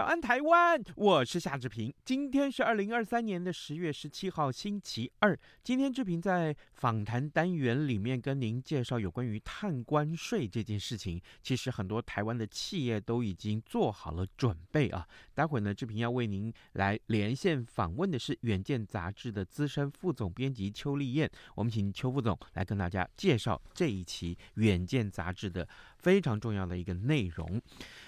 早安，台湾！我是夏志平。今天是二零二三年的十月十七号，星期二。今天志平在访谈单元里面跟您介绍有关于碳关税这件事情。其实很多台湾的企业都已经做好了准备啊。待会呢，志平要为您来连线访问的是《远见》杂志的资深副总编辑邱丽燕。我们请邱副总来跟大家介绍这一期《远见》杂志的非常重要的一个内容。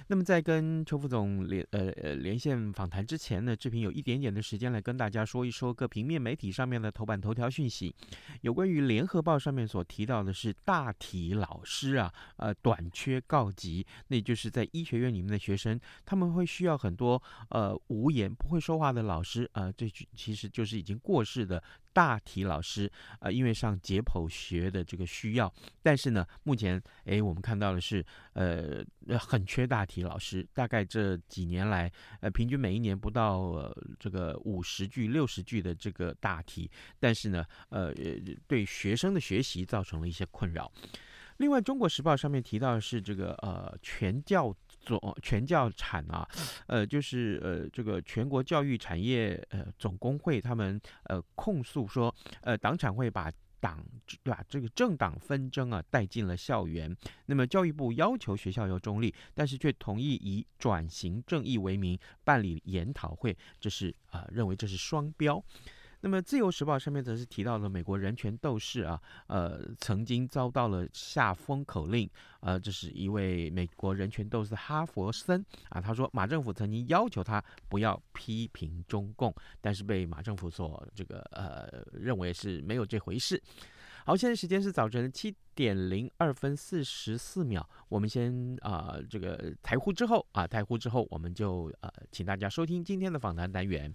那么在跟邱副总连呃呃连线访谈之前呢，志平有一点点的时间来跟大家说一说各平面媒体上面的头版头条讯息。有关于联合报上面所提到的是大体老师啊，呃短缺告急，那就是在医学院里面的学生，他们会需要很多呃无言不会说话的老师啊，呃，这其实就是已经过世的。大体老师啊、呃，因为上解剖学的这个需要，但是呢，目前哎，我们看到的是，呃，很缺大体老师。大概这几年来，呃，平均每一年不到、呃、这个五十句、六十句的这个大题，但是呢，呃，对学生的学习造成了一些困扰。另外，《中国时报》上面提到是这个呃，全教。总全教产啊，呃，就是呃，这个全国教育产业呃总工会他们呃控诉说，呃，党产会把党对吧这个政党纷争啊带进了校园。那么教育部要求学校要中立，但是却同意以转型正义为名办理研讨会，这是啊、呃、认为这是双标。那么，《自由时报》上面则是提到了美国人权斗士啊，呃，曾经遭到了下封口令，呃，这是一位美国人权斗士哈佛森啊，他说马政府曾经要求他不要批评中共，但是被马政府所这个呃认为是没有这回事。好，现在时间是早晨七点零二分四十四秒，我们先啊、这个台呼之后啊台呼之后，我们就呃请大家收听今天的访谈单元。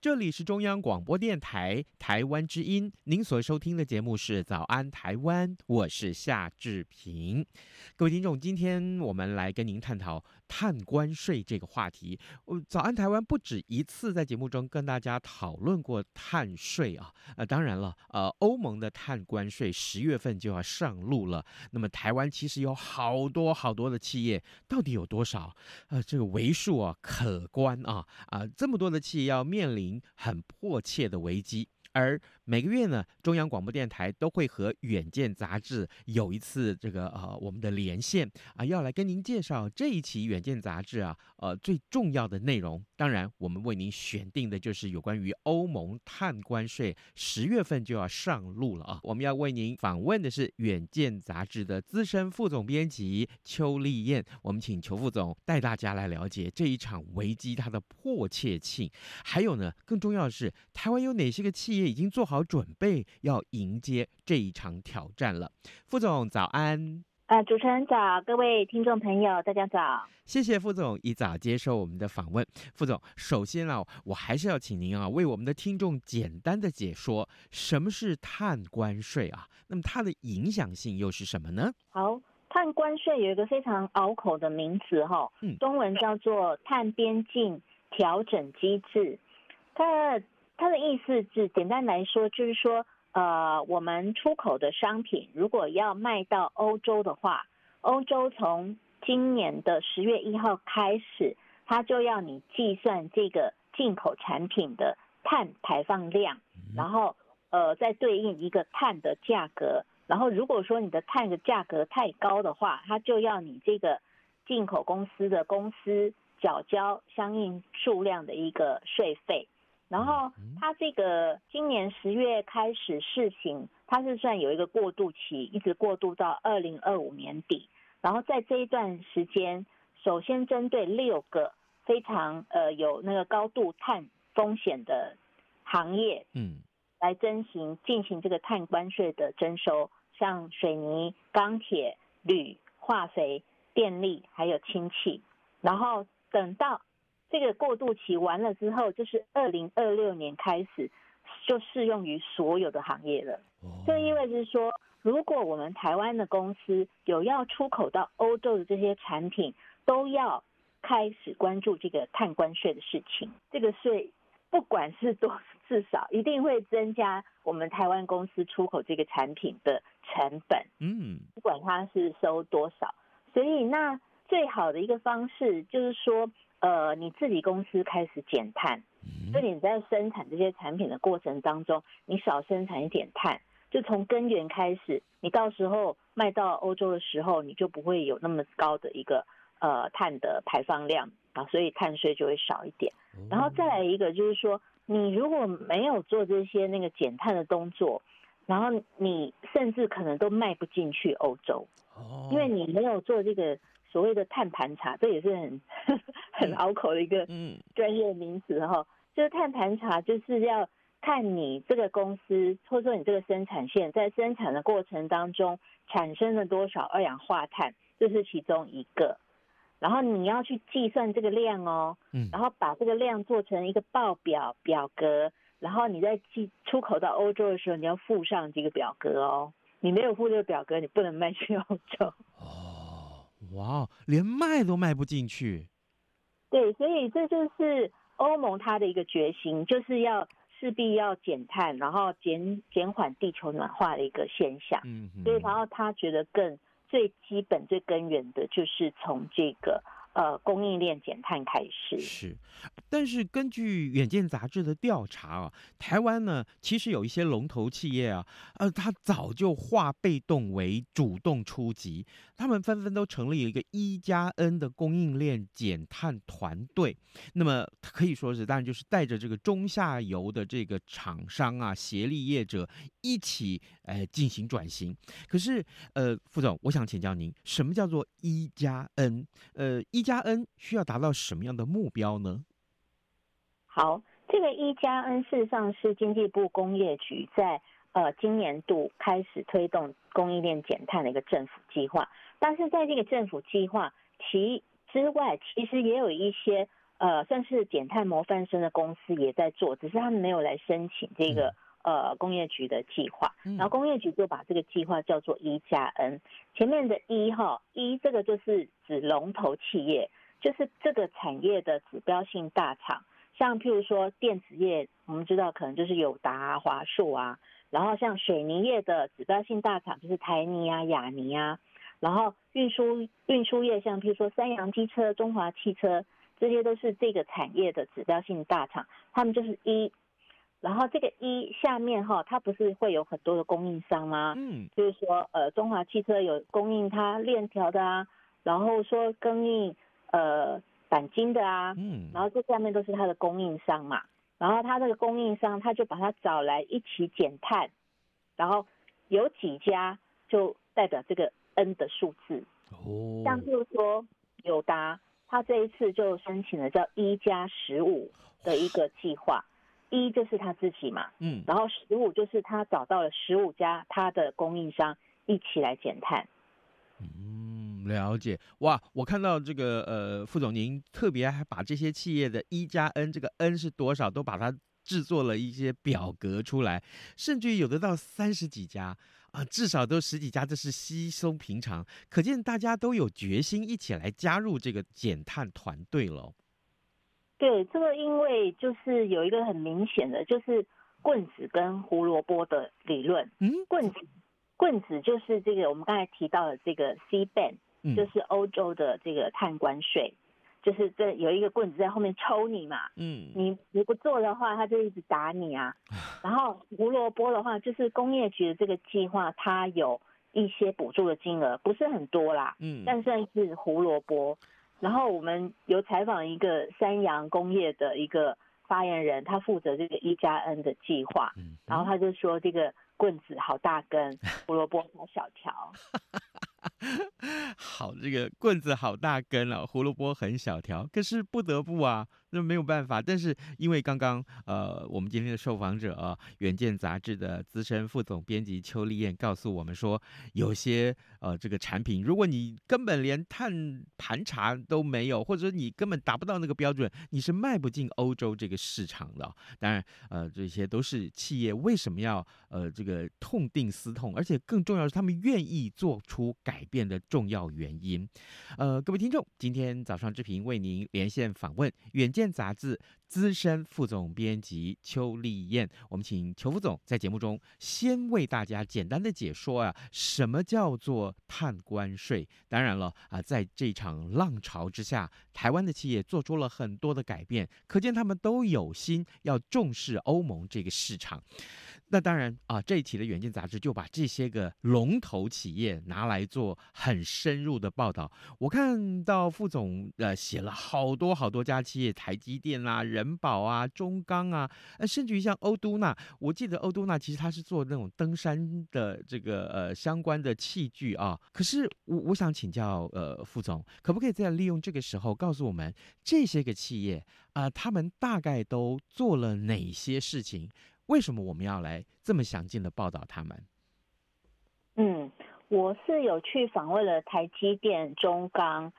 这里是中央广播电台台湾之音，您所收听的节目是《早安台湾》，我是夏志平。各位听众，今天我们来跟您探讨碳关税这个话题。我早安台湾不止一次在节目中跟大家讨论过碳税啊，呃，当然了，呃，欧盟的碳关税十月份就要上路了。那么台湾其实有好多好多的企业，到底有多少？呃，这个为数啊可观啊啊，这么多的企业要面临。很迫切的危机。而每个月呢，中央广播电台都会和《远见》杂志有一次这个呃我们的连线啊，要来跟您介绍这一期《远见》杂志啊呃最重要的内容。当然，我们为您选定的就是有关于欧盟碳关税，十月份就要上路了啊。我们要为您访问的是《远见》杂志的资深副总编辑邱丽燕，我们请邱副总带大家来了解这一场危机它的迫切性，还有呢，更重要的是，台湾有哪些个企业？已经做好准备，要迎接这一场挑战了。副总早安，呃，主持人早，各位听众朋友大家早，谢谢副总一早接受我们的访问。副总，首先啊，我还是要请您啊，为我们的听众简单的解说什么是碳关税啊？那么它的影响性又是什么呢？好，碳关税有一个非常拗口的名词哈，嗯，中文叫做碳边境调整机制，它。它的意思是，简单来说，就是说，呃，我们出口的商品如果要卖到欧洲的话，欧洲从今年的十月一号开始，它就要你计算这个进口产品的碳排放量，然后呃再对应一个碳的价格，然后如果说你的碳的价格太高的话，它就要你这个进口公司的公司缴交相应数量的一个税费。然后它这个今年十月开始试行，它是算有一个过渡期，一直过渡到二零二五年底。然后在这一段时间，首先针对六个非常呃有那个高度碳风险的行业，嗯，来征行进行这个碳关税的征收，像水泥、钢铁、铝、化肥、电力还有氢气。然后等到这个过渡期完了之后，就是二零二六年开始就适用于所有的行业了。这意味着说。如果我们台湾的公司有要出口到欧洲的这些产品，都要开始关注这个碳关税的事情。这个税不管是多，至少一定会增加我们台湾公司出口这个产品的成本。嗯，不管它是收多少，所以那最好的一个方式就是说，呃，你自己公司开始减碳，所以你在生产这些产品的过程当中，你少生产一点碳。就从根源开始，你到时候卖到欧洲的时候，你就不会有那么高的一个呃碳的排放量啊，所以碳税就会少一点。然后再来一个就是说，你如果没有做这些那个减碳的动作，然后你甚至可能都卖不进去欧洲，因为你没有做这个所谓的碳盘查，这也是很 很拗口的一个专业名词哈。就是碳盘查就是要。看你这个公司，或者说你这个生产线在生产的过程当中产生了多少二氧化碳，这是其中一个。然后你要去计算这个量哦，嗯，然后把这个量做成一个报表表格，然后你在寄出口到欧洲的时候，你要附上这个表格哦。你没有附这个表格，你不能卖去欧洲。哦，哇，连卖都卖不进去。对，所以这就是欧盟它的一个决心，就是要。势必要减碳，然后减减缓地球暖化的一个现象。嗯，所以然后他觉得更最基本、最根源的就是从这个。呃，供应链减碳开始是，但是根据《远见》杂志的调查啊，台湾呢其实有一些龙头企业啊，呃，他早就化被动为主动出击，他们纷纷都成立了一个一加 N 的供应链减碳团队。那么可以说是，当然就是带着这个中下游的这个厂商啊，协力业者一起呃进行转型。可是呃，副总，我想请教您，什么叫做一加 N？呃，一。加 N 需要达到什么样的目标呢？好，这个一加 N 事实上是经济部工业局在呃今年度开始推动供应链减碳的一个政府计划。但是在这个政府计划其之外，其实也有一些呃算是减碳模范生的公司也在做，只是他们没有来申请这个。嗯呃，工业局的计划，然后工业局就把这个计划叫做一加 N。前面的一哈一，这个就是指龙头企业，就是这个产业的指标性大厂，像譬如说电子业，我们知道可能就是友达啊、华硕啊，然后像水泥业的指标性大厂就是台泥啊、亚泥啊，然后运输运输业像譬如说三洋机车、中华汽车，这些都是这个产业的指标性大厂，他们就是一。然后这个一下面哈，它不是会有很多的供应商吗？嗯，就是说，呃，中华汽车有供应它链条的啊，然后说供应呃钣金的啊，嗯，然后这下面都是它的供应商嘛。然后它这个供应商，他就把它找来一起减碳，然后有几家就代表这个 N 的数字。哦，像就是说友达，他这一次就申请了叫一加十五的一个计划。一就是他自己嘛，嗯，然后十五就是他找到了十五家他的供应商一起来减碳。嗯，了解哇！我看到这个呃，副总您特别还把这些企业的一加 N 这个 N 是多少都把它制作了一些表格出来，甚至于有的到三十几家啊，至少都十几家，这是稀松平常，可见大家都有决心一起来加入这个减碳团队了。对，这个因为就是有一个很明显的，就是棍子跟胡萝卜的理论。嗯，棍子，棍子就是这个我们刚才提到的这个 C ban，就是欧洲的这个碳关税。就是这有一个棍子在后面抽你嘛，嗯，你你不做的话，他就一直打你啊。然后胡萝卜的话，就是工业局的这个计划，它有一些补助的金额，不是很多啦，嗯，但算是胡萝卜。然后我们有采访一个三洋工业的一个发言人，他负责这个一加 N 的计划，然后他就说这个棍子好大根，胡萝卜好小条。好，这个棍子好大根哦，胡萝卜很小条，可是不得不啊。那没有办法，但是因为刚刚呃，我们今天的受访者，《远见》杂志的资深副总编辑邱丽燕告诉我们说，有些呃这个产品，如果你根本连碳盘查都没有，或者你根本达不到那个标准，你是卖不进欧洲这个市场的。当然，呃，这些都是企业为什么要呃这个痛定思痛，而且更重要是他们愿意做出改变的重要原因。呃，各位听众，今天早上之平为您连线访问远。《远见》杂志资深副总编辑邱丽燕，我们请邱副总在节目中先为大家简单的解说啊，什么叫做碳关税？当然了啊，在这场浪潮之下，台湾的企业做出了很多的改变，可见他们都有心要重视欧盟这个市场。那当然啊，这一期的《远见》杂志就把这些个龙头企业拿来做很深入的报道。我看到副总呃写了好多好多家企业，台积电啊、人保啊、中钢啊，呃，甚至于像欧都纳，我记得欧都纳其实它是做那种登山的这个呃相关的器具啊。可是我我想请教呃副总，可不可以再利用这个时候告诉我们这些个企业啊，他们大概都做了哪些事情？为什么我们要来这么详尽的报道他们？嗯，我是有去访问了台积电、中钢、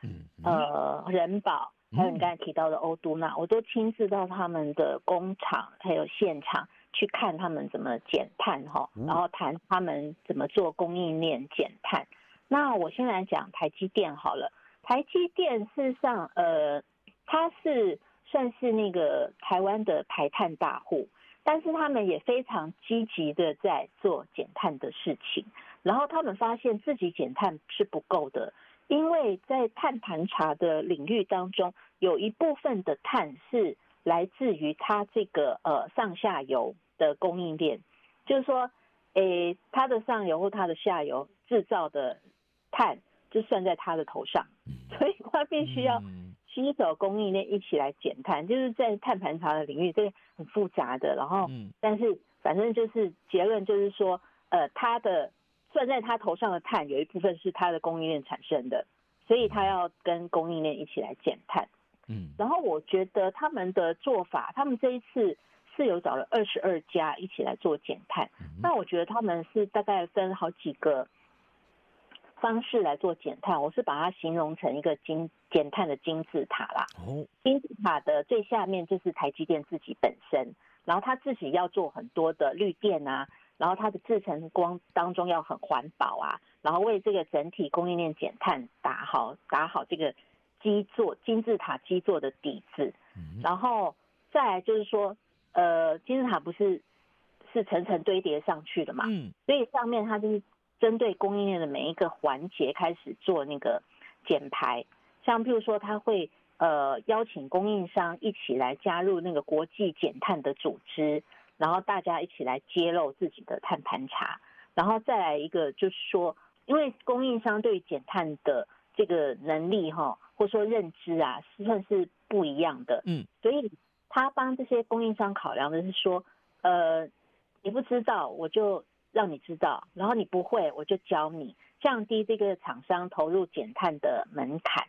呃人保，还有你刚才提到的欧都纳，嗯、我都亲自到他们的工厂还有现场去看他们怎么减碳哈，然后谈他们怎么做供应链减碳。嗯、那我先来讲台积电好了，台积电事实上呃，它是算是那个台湾的排碳大户。但是他们也非常积极的在做减碳的事情，然后他们发现自己减碳是不够的，因为在碳盘查的领域当中，有一部分的碳是来自于它这个呃上下游的供应链，就是说，诶，它的上游或它的下游制造的碳就算在它的头上，所以它必须要。携手供应链一起来减碳，就是在碳盘查的领域，这个很复杂的。然后，但是反正就是结论就是说，呃，他的算在他头上的碳有一部分是他的供应链产生的，所以他要跟供应链一起来减碳。嗯，然后我觉得他们的做法，他们这一次是有找了二十二家一起来做减碳，那我觉得他们是大概分好几个。方式来做减碳，我是把它形容成一个金减碳的金字塔啦。哦，金字塔的最下面就是台积电自己本身，然后它自己要做很多的绿电啊，然后它的制成光当中要很环保啊，然后为这个整体供应链减碳打好打好这个基座金字塔基座的底子。然后再来就是说，呃，金字塔不是是层层堆叠上去的嘛？嗯，所以上面它就是。针对供应链的每一个环节开始做那个减排，像譬如说他会呃邀请供应商一起来加入那个国际减碳的组织，然后大家一起来揭露自己的碳盘查，然后再来一个就是说，因为供应商对于减碳的这个能力哈，或者说认知啊，是算是不一样的，嗯，所以他帮这些供应商考量的是说，呃，你不知道我就。让你知道，然后你不会，我就教你，降低这个厂商投入减碳的门槛。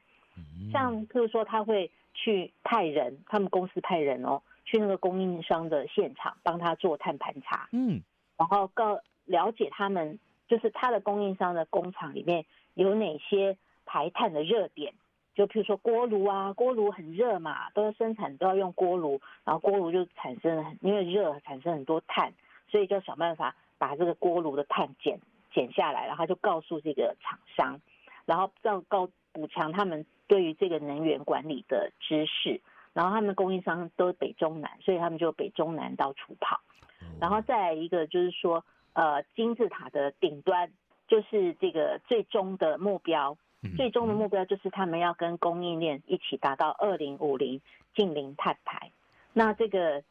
像譬如说，他会去派人，他们公司派人哦，去那个供应商的现场帮他做碳盘查。嗯，然后告了解他们，就是他的供应商的工厂里面有哪些排碳的热点，就譬如说锅炉啊，锅炉很热嘛，都要生产都要用锅炉，然后锅炉就产生了因为热产生很多碳，所以就想办法。把这个锅炉的碳减减下来，然后就告诉这个厂商，然后要告补强他们对于这个能源管理的知识，然后他们的供应商都是北中南，所以他们就北中南到处跑，然后再来一个就是说，呃，金字塔的顶端就是这个最终的目标，嗯、最终的目标就是他们要跟供应链一起达到二零五零近零碳排。那这个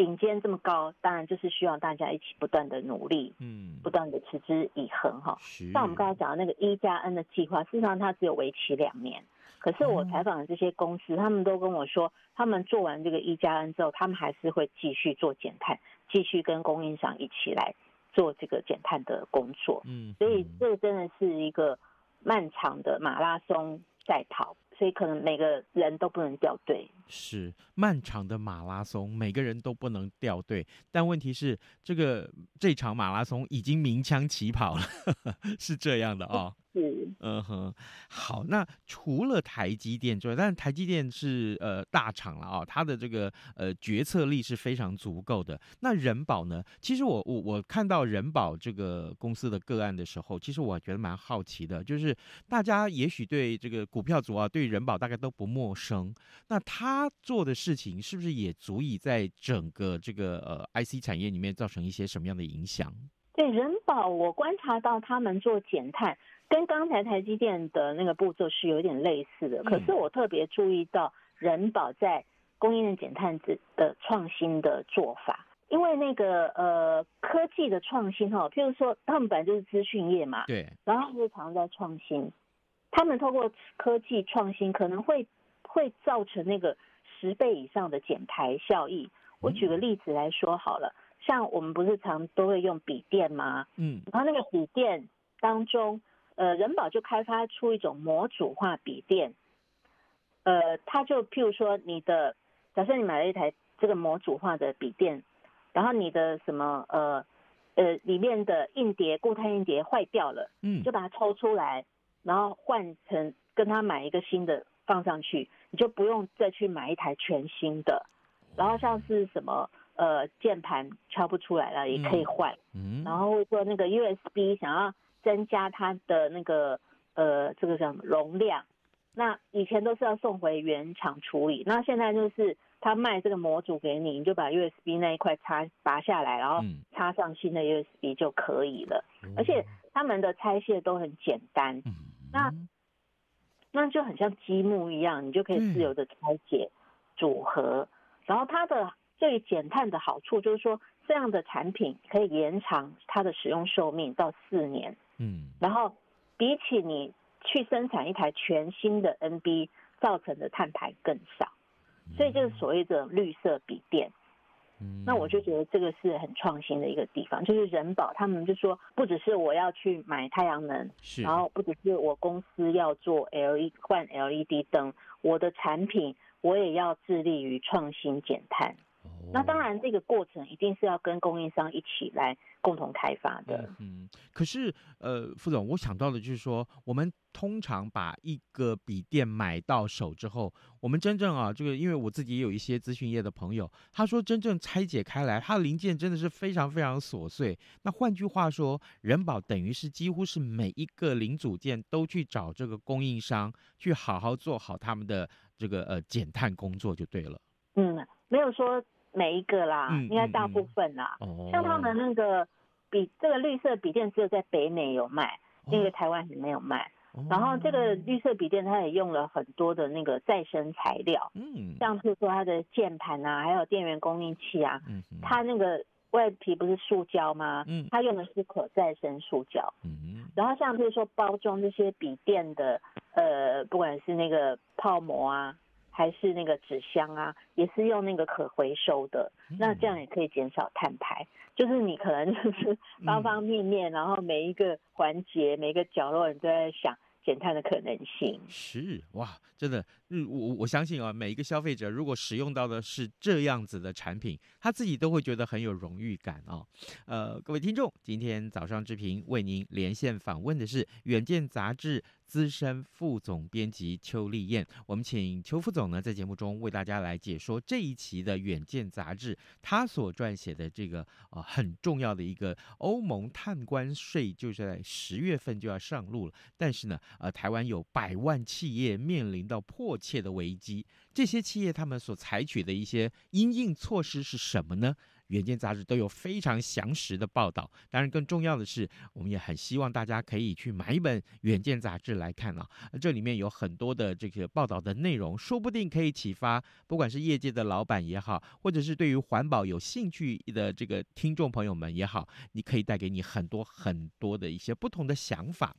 顶尖这么高，当然就是需要大家一起不断的努力，嗯，不断的持之以恒哈。像我们刚才讲的那个一加 N 的计划，事实上它只有为期两年。可是我采访的这些公司，他们都跟我说，他们做完这个一加 N 之后，他们还是会继续做减碳，继续跟供应商一起来做这个减碳的工作。嗯，所以这真的是一个漫长的马拉松赛跑。所以可能每个人都不能掉队，是漫长的马拉松，每个人都不能掉队。但问题是，这个这场马拉松已经鸣枪起跑了，是这样的、哦。是，嗯哼，好。那除了台积电之外，但是台积电是呃大厂了啊、哦，它的这个呃决策力是非常足够的。那人保呢？其实我我我看到人保这个公司的个案的时候，其实我觉得蛮好奇的，就是大家也许对这个股票族啊，对人保大概都不陌生。那他做的事情是不是也足以在整个这个呃 IC 产业里面造成一些什么样的影响？对人保，我观察到他们做减碳。跟刚才台积电的那个步骤是有点类似的，可是我特别注意到人保在供应链减碳的创新的做法，因为那个呃科技的创新哈，譬如说他们本来就是资讯业嘛，对，然后他们就常在创新，他们透过科技创新可能会会造成那个十倍以上的减排效益。我举个例子来说好了，像我们不是常都会用笔电吗？嗯，然后那个笔电当中。呃，人保就开发出一种模组化笔电，呃，它就譬如说，你的假设你买了一台这个模组化的笔电，然后你的什么呃呃里面的硬碟固态硬碟坏掉了，嗯，就把它抽出来，然后换成跟他买一个新的放上去，你就不用再去买一台全新的。然后像是什么呃键盘敲不出来了也可以换，嗯，然后说那个 USB 想要。增加它的那个呃，这个叫什么容量？那以前都是要送回原厂处理，那现在就是他卖这个模组给你，你就把 USB 那一块插拔下来，然后插上新的 USB 就可以了。嗯、而且他们的拆卸都很简单，嗯、那那就很像积木一样，你就可以自由的拆解组合。嗯、然后它的最减碳的好处就是说，这样的产品可以延长它的使用寿命到四年。嗯，然后比起你去生产一台全新的 NB 造成的碳排更少，所以就是所谓的绿色笔电。嗯，那我就觉得这个是很创新的一个地方，就是人保他们就说，不只是我要去买太阳能，是，然后不只是我公司要做 LED 换 LED 灯，我的产品我也要致力于创新减碳。那当然，这个过程一定是要跟供应商一起来共同开发的。嗯，可是呃，副总，我想到的就是说，我们通常把一个笔电买到手之后，我们真正啊，这个因为我自己也有一些资讯业的朋友，他说真正拆解开来，它的零件真的是非常非常琐碎。那换句话说，人保等于是几乎是每一个零组件都去找这个供应商，去好好做好他们的这个呃减碳工作就对了。嗯，没有说。每一个啦，应该大部分啦。像他们那个笔，这个绿色笔电只有在北美有卖，因为台湾也没有卖。哦、然后这个绿色笔电它也用了很多的那个再生材料，嗯，像是说它的键盘啊，还有电源供应器啊，嗯，嗯它那个外皮不是塑胶吗？嗯，它用的是可再生塑胶。嗯嗯，然后像比如说包装这些笔电的，呃，不管是那个泡膜啊。还是那个纸箱啊，也是用那个可回收的，那这样也可以减少碳排。就是你可能就是方方面面，然后每一个环节、每一个角落，你都在想。减碳的可能性是哇，真的，嗯，我我相信啊，每一个消费者如果使用到的是这样子的产品，他自己都会觉得很有荣誉感啊。呃，各位听众，今天早上之平为您连线访问的是《远见》杂志资深副总编辑邱丽燕，我们请邱副总呢在节目中为大家来解说这一期的《远见》杂志他所撰写的这个、呃、很重要的一个欧盟碳关税，就是在十月份就要上路了，但是呢。呃，台湾有百万企业面临到迫切的危机，这些企业他们所采取的一些因应措施是什么呢？远见杂志都有非常详实的报道。当然，更重要的是，我们也很希望大家可以去买一本远见杂志来看啊。这里面有很多的这个报道的内容，说不定可以启发，不管是业界的老板也好，或者是对于环保有兴趣的这个听众朋友们也好，你可以带给你很多很多的一些不同的想法。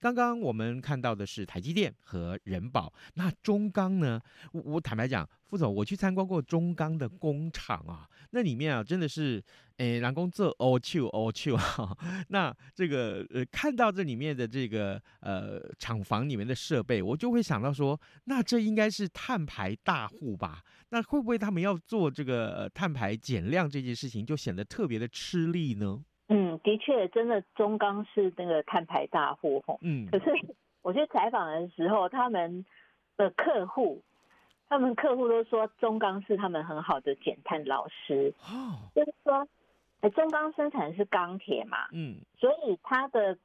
刚刚我们看到的是台积电和人保，那中钢呢？我我坦白讲，副总，我去参观过中钢的工厂啊，那里面啊真的是，诶，人工做哦秋哦秋哈。那这个呃，看到这里面的这个呃厂房里面的设备，我就会想到说，那这应该是碳排大户吧？那会不会他们要做这个呃碳排减量这件事情，就显得特别的吃力呢？嗯，的确，真的中钢是那个碳排大户吼。嗯，可是我去采访的时候，他们的客户，他们客户都说中钢是他们很好的减碳老师。哦，就是说，哎，中钢生产的是钢铁嘛，嗯，所以它的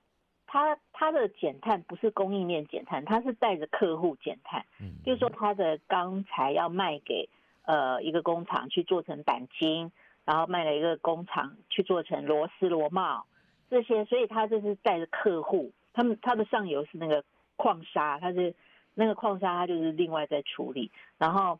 他他的减碳不是供应链减碳，它是带着客户减碳。嗯，就是说它的钢材要卖给呃一个工厂去做成钣金。然后卖了一个工厂去做成螺丝螺帽这些，所以他就是带着客户，他们他的上游是那个矿砂，他是那个矿砂，他就是另外在处理。然后，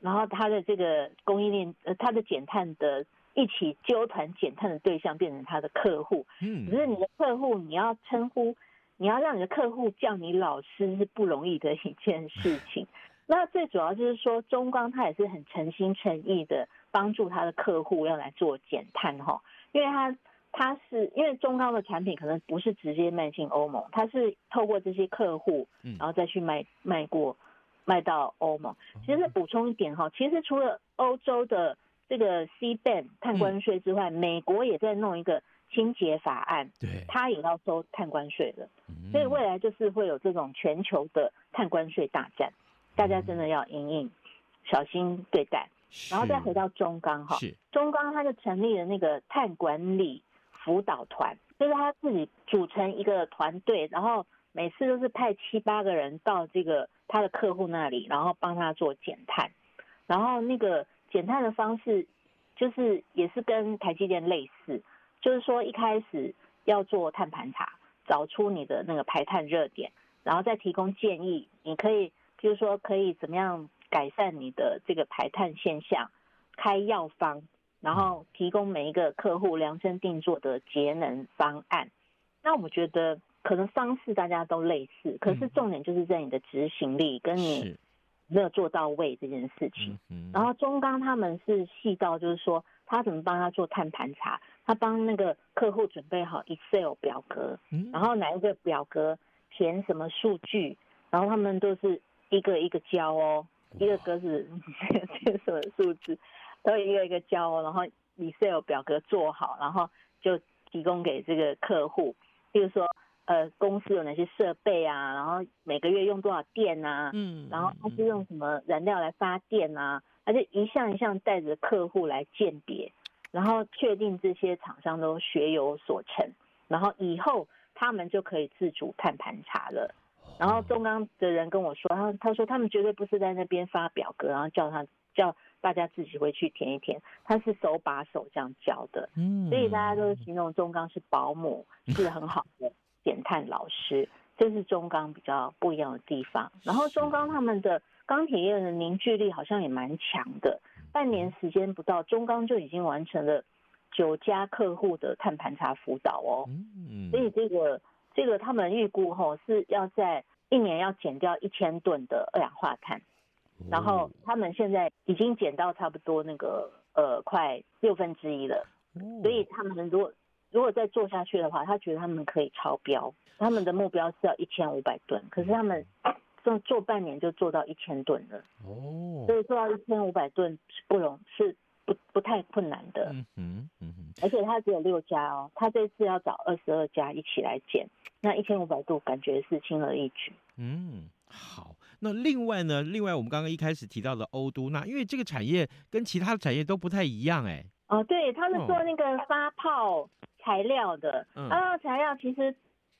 然后他的这个供应链，呃，他的减碳的一起纠团减碳的对象变成他的客户。嗯，可是你的客户，你要称呼，你要让你的客户叫你老师是不容易的一件事情。那最主要就是说，中钢他也是很诚心诚意的。帮助他的客户要来做减碳哈，因为他他是因为中钢的产品可能不是直接卖进欧盟，他是透过这些客户，然后再去卖卖过卖到欧盟。其实补充一点哈，其实除了欧洲的这个 C ban 碳关税之外，美国也在弄一个清洁法案，对，他也要收碳关税的，所以未来就是会有这种全球的碳关税大战，大家真的要因应小心对待。然后再回到中钢哈，中钢他就成立了那个碳管理辅导团，就是他自己组成一个团队，然后每次都是派七八个人到这个他的客户那里，然后帮他做减碳。然后那个减碳的方式，就是也是跟台积电类似，就是说一开始要做碳盘查，找出你的那个排碳热点，然后再提供建议，你可以，譬如说可以怎么样。改善你的这个排碳现象，开药方，然后提供每一个客户量身定做的节能方案。那我觉得可能方式大家都类似，可是重点就是在你的执行力跟你没有做到位这件事情。然后中钢他们是细到就是说，他怎么帮他做碳盘查，他帮那个客户准备好 Excel 表格，然后哪一个表格填什么数据，然后他们都是一个一个教哦。一个格子，这个什么数字，都一个一个教哦，然后 Excel 表格做好，然后就提供给这个客户。比如说，呃，公司有哪些设备啊，然后每个月用多少电啊，嗯，然后他是用什么燃料来发电啊，他就一项一项带着客户来鉴别，然后确定这些厂商都学有所成，然后以后他们就可以自主碳盘查了。然后中钢的人跟我说，他他说他们绝对不是在那边发表格，然后叫他叫大家自己回去填一填，他是手把手这样教的。嗯，所以大家都形容中钢是保姆，是很好的减碳老师，这是中钢比较不一样的地方。然后中钢他们的钢铁业的凝聚力好像也蛮强的，半年时间不到，中钢就已经完成了九家客户的碳盘查辅导哦。嗯，所以这个。这个他们预估吼是要在一年要减掉一千吨的二氧化碳，然后他们现在已经减到差不多那个呃快六分之一了，所以他们如果如果再做下去的话，他觉得他们可以超标，他们的目标是要一千五百吨，可是他们做做半年就做到一千吨了，哦，所以做到一千五百吨是不容是。不不太困难的，嗯嗯嗯，而且他只有六家哦，他这次要找二十二家一起来建，那一千五百度感觉是轻而易举。嗯，好，那另外呢，另外我们刚刚一开始提到的欧都，那因为这个产业跟其他的产业都不太一样哎。哦，对，他是做那个发泡材料的，发泡材料其实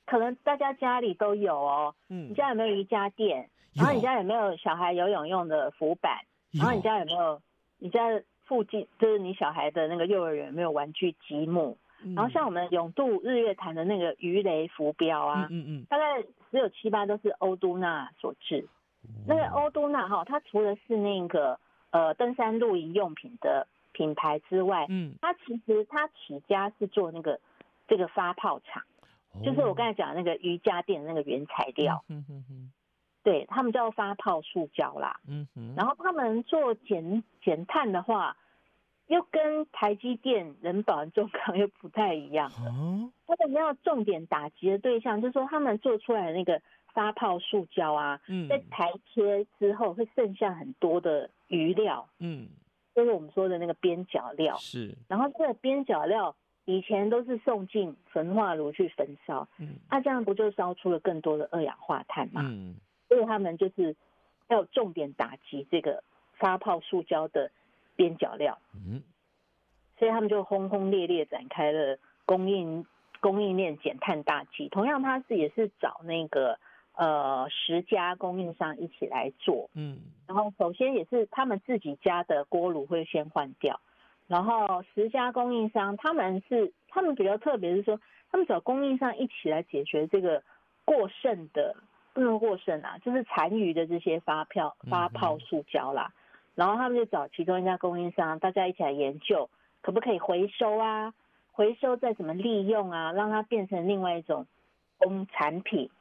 可能大家家里都有哦。嗯，你家有没有瑜伽垫？然后你家有没有小孩游泳用的浮板？然后你家有没有？你家？附近就是你小孩的那个幼儿园有没有玩具积木。嗯、然后像我们永渡日月潭的那个鱼雷浮标啊，嗯嗯，嗯。大概只有七八都是欧都纳所制。嗯、那个欧都纳哈，它除了是那个呃登山露营用品的品牌之外，嗯，它其实它起家是做那个这个发泡厂，哦、就是我刚才讲的那个瑜伽垫那个原材料，嗯哼哼，对他们叫发泡塑胶啦，嗯哼，然后他们做减减碳的话。又跟台积电、仁宝、中钢 又不太一样。哦，他们要重点打击的对象，就是说他们做出来的那个发泡塑胶啊，嗯，在裁切之后会剩下很多的余料，嗯，就是我们说的那个边角料。是。然后这个边角料以前都是送进焚化炉去焚烧，嗯，那、啊、这样不就烧出了更多的二氧化碳吗？嗯。所以他们就是要重点打击这个发泡塑胶的。边角料，嗯，所以他们就轰轰烈烈展开了供应供应链减碳大计。同样，他是也是找那个呃十家供应商一起来做，嗯，然后首先也是他们自己家的锅炉会先换掉，然后十家供应商他们是他们比较特别是说，他们找供应商一起来解决这个过剩的，不能过剩啊，就是残余的这些发票发泡塑胶啦。嗯然后他们就找其中一家供应商，大家一起来研究，可不可以回收啊？回收再怎么利用啊？让它变成另外一种工产品。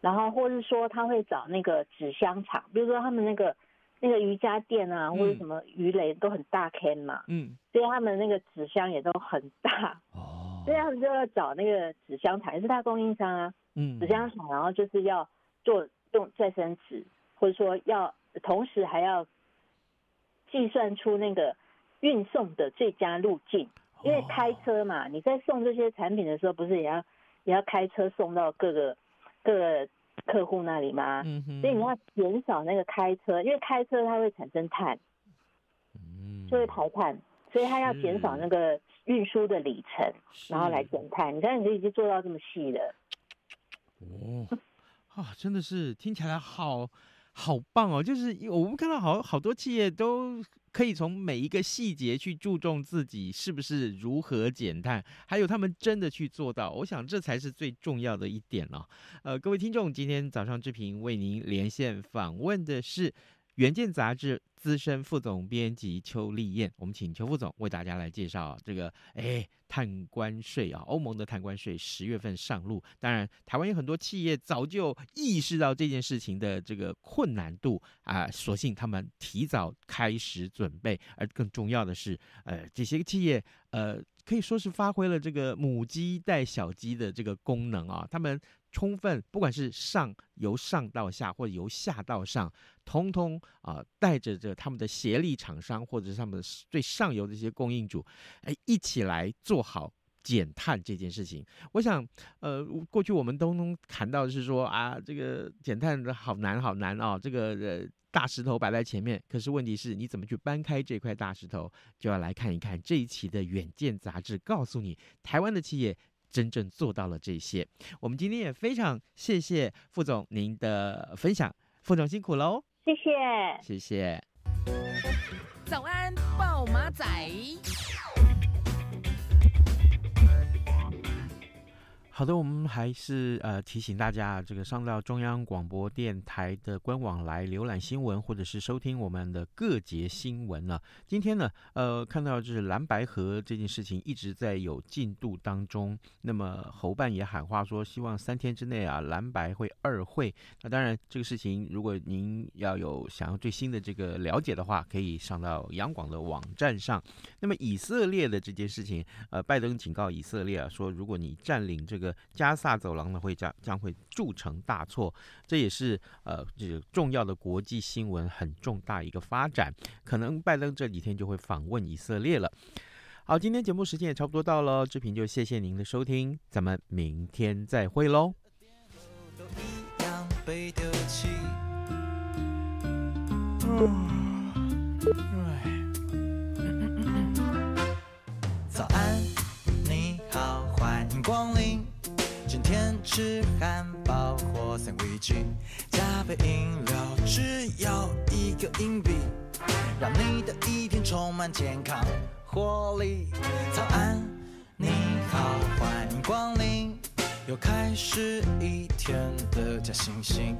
然后或是说他会找那个纸箱厂，比如说他们那个那个瑜伽垫啊，或者什么鱼雷都很大 can 嘛，嗯，所以他们那个纸箱也都很大。哦，所以他们就要找那个纸箱厂，也是他供应商啊，嗯，纸箱厂，然后就是要做用再生纸，或者说要同时还要。计算出那个运送的最佳路径，因为开车嘛，你在送这些产品的时候，不是也要也要开车送到各个各个客户那里吗？嗯哼。所以你要减少那个开车，因为开车它会产生碳，嗯，就会排碳，所以它要减少那个运输的里程，然后来减碳。你看，你就已经做到这么细了。哦，啊，真的是听起来好。好棒哦！就是我们看到好好多企业都可以从每一个细节去注重自己是不是如何减碳，还有他们真的去做到。我想这才是最重要的一点了。呃，各位听众，今天早上志平为您连线访问的是。《远见》杂志资深副总编辑邱丽燕，我们请邱副总为大家来介绍这个，哎，碳关税啊，欧盟的碳关税十月份上路。当然，台湾有很多企业早就意识到这件事情的这个困难度啊，所幸他们提早开始准备。而更重要的是，呃，这些企业呃可以说是发挥了这个母鸡带小鸡的这个功能啊，他们。充分，不管是上由上到下，或者由下到上，通通啊、带着着他们的协力厂商，或者是他们最上游的一些供应主，哎，一起来做好减碳这件事情。我想，呃，过去我们都能谈到的是说啊，这个减碳的好难好难啊，这个呃大石头摆在前面。可是问题是你怎么去搬开这块大石头，就要来看一看这一期的《远见》杂志，告诉你台湾的企业。真正做到了这些，我们今天也非常谢谢副总您的分享，副总辛苦喽，谢谢，谢谢。早安，暴马仔。好的，我们还是呃提醒大家，这个上到中央广播电台的官网来浏览新闻，或者是收听我们的各节新闻呢。今天呢，呃，看到就是蓝白河这件事情一直在有进度当中。那么侯办也喊话说，希望三天之内啊，蓝白会二会。那当然，这个事情如果您要有想要最新的这个了解的话，可以上到央广的网站上。那么以色列的这件事情，呃，拜登警告以色列啊，说如果你占领这个。加萨走廊呢，会将将会铸成大错，这也是呃这个重要的国际新闻，很重大一个发展。可能拜登这几天就会访问以色列了。好，今天节目时间也差不多到了，志平就谢谢您的收听，咱们明天再会喽。早安，你好，欢迎光临。今天吃汉堡或三文治，加杯饮料，只要一个硬币。让你的一天充满健康活力。早安，你好，欢迎光临，又开始一天的假惺惺。